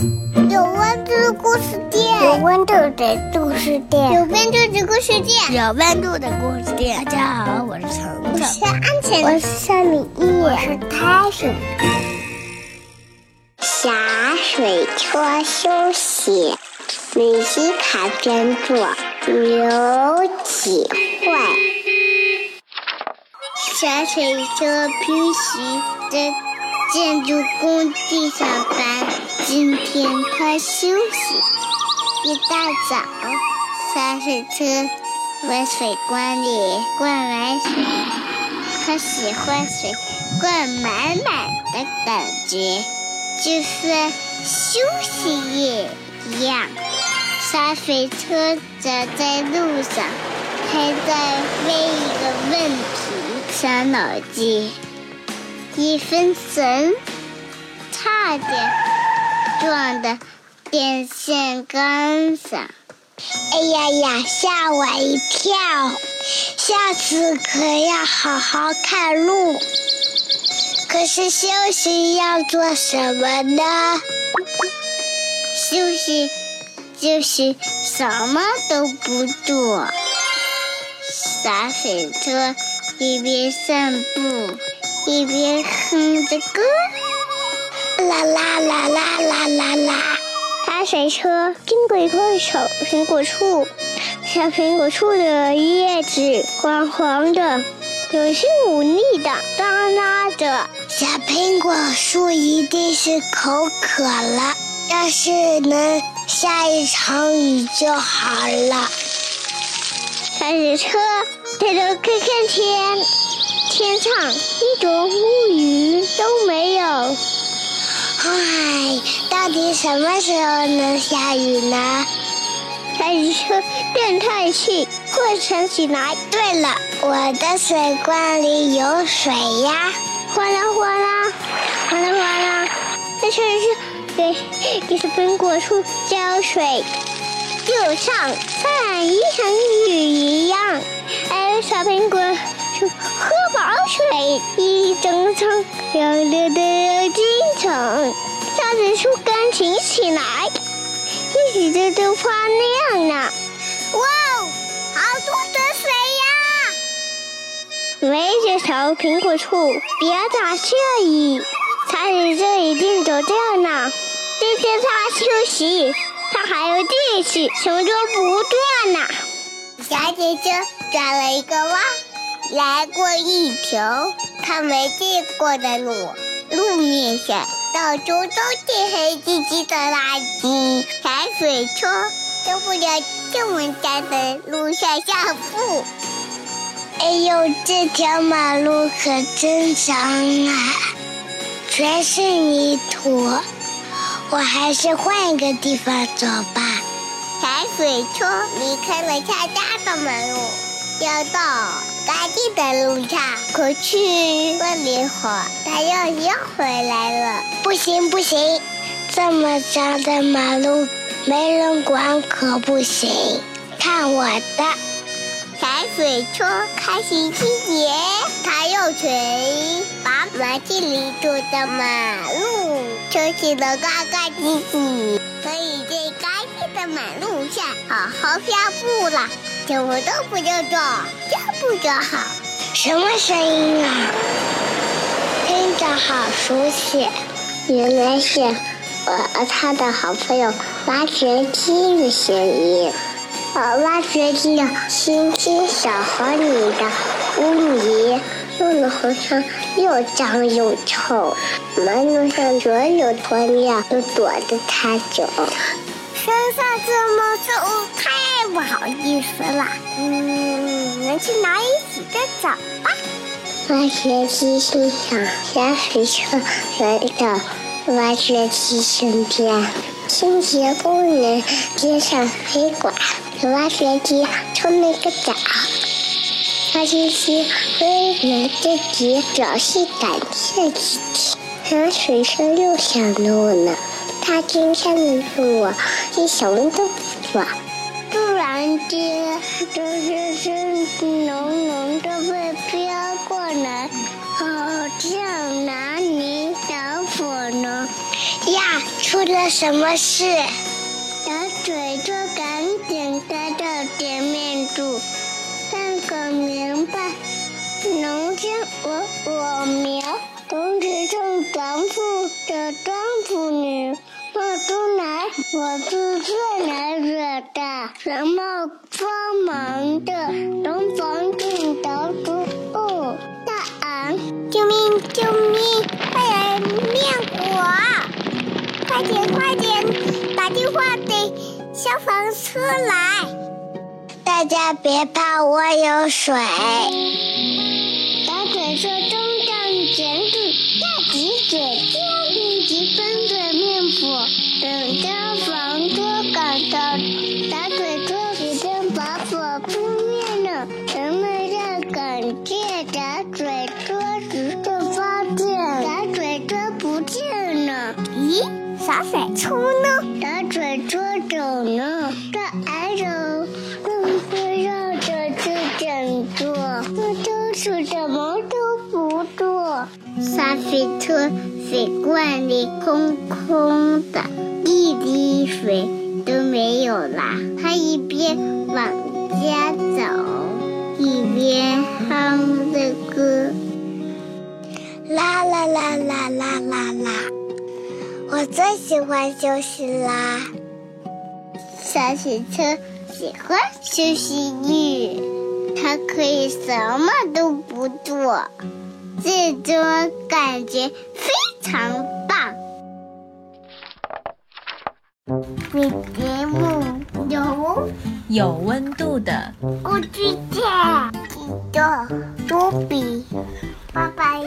有温度的故事店，有温度的故事店，有温度的故事店，有温度的故事店。大家好，我是程程，我是安晴，我是夏米。一，我是泰水。洒水车休息，米西卡编作，刘启慧。洒水车平时在建筑工地上班，今天他休息。一大早，洒水车往水缸里灌满水，他喜欢水灌满满的感觉，就是休息也一样。洒水车走在路上，还在为一个问题伤脑筋。一分神，差点撞的电线杆上。哎呀呀，吓我一跳！下次可要好好看路。可是休息要做什么呢？休息就是什么都不做。洒水车一边散步。一边哼着歌，啦啦啦啦啦啦啦。洒水车经过一棵小苹果树，小苹果树的叶子黄黄的，有些无力的耷拉着。小苹果树一定是口渴了，要是能下一场雨就好了。洒水车抬头看看天。天上一朵乌云都没有，嗨，到底什么时候能下雨呢？洒水车变态气，快想起来。对了，我的水罐里有水呀！哗啦哗啦，哗啦哗啦，洒水车给给小苹果树浇水，就像下一场雨一样。哎，小苹果树。喝饱水，一整场亮亮的，洒水车刚停起来，一直都都发亮呢。哇哦，好多的水呀！没事，小苹果树，别打惬意，洒水车一定走掉呢。今天他休息，他还有力气，什么都不断呢。小姐姐转了一个弯。来过一条她没见过的路，路面上到处都是黑漆漆的垃圾。洒水车受不了这么脏的路上下步。哎呦，这条马路可真脏啊，全是泥土。我还是换一个地方走吧。洒水车离开了他家的马路，要到。干净的路上，可去问一会儿，他又又回来了。不行不行，这么脏的马路没人管可不行。看我的，洒水车开始清洁，他用锤把马地里堵的马路清洗得干干净净，可以在干净的马路上好好漂步了。什么都不要做，就不就好？什么声音啊？听着好熟悉，原来是我和他的好朋友挖掘机的声音。呃，挖掘机的清清小河里的污泥，弄得河上又脏又臭。马路上所有鸵鸟都躲着它走。身上这么臭，不好意思了。嗯，我们去哪里洗个澡吧？挖掘机心想：小水车来到挖掘机身边，清洁工人接上水管，给挖掘机冲了个澡。挖掘机非常着急，表示感谢自己。小水车又想路呢。他今天的路，一什么都不做。房间，这是浓浓的味飘过来，好像南泥小火呢。呀，出了什么事？小水车赶紧开到前面住，看个明白。农间我我苗，同时种庄什么帮忙的东方镜头主哦，大昂，救命救命！快来灭火！快点快点，打电话给消防车来！大家别怕，我有水。打水车中上前去，要挤水，紧急分水灭火。等着洒水车呢？打水车走呢，这挨着更会绕着去整座，这都是什么都不做。洒水车水罐里空空的，一滴水都没有啦。他一边往家走，一边哼着歌，啦啦啦啦啦啦啦！我最喜欢休息啦。小汽车喜欢休息日，它可以什么都不做，这种感觉非常棒。本节目有有温度的不知道几个多比，拜拜。